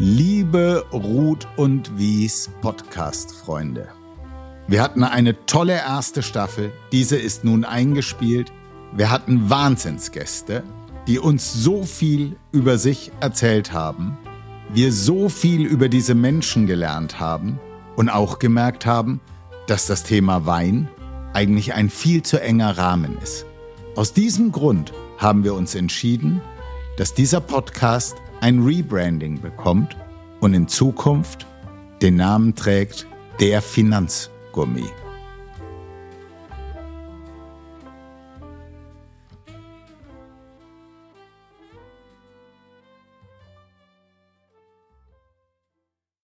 Liebe Ruth und Wies Podcast-Freunde. Wir hatten eine tolle erste Staffel. Diese ist nun eingespielt. Wir hatten Wahnsinnsgäste, die uns so viel über sich erzählt haben. Wir so viel über diese Menschen gelernt haben und auch gemerkt haben, dass das Thema Wein eigentlich ein viel zu enger Rahmen ist. Aus diesem Grund haben wir uns entschieden, dass dieser Podcast ein Rebranding bekommt und in Zukunft den Namen trägt der Finanzgourmet.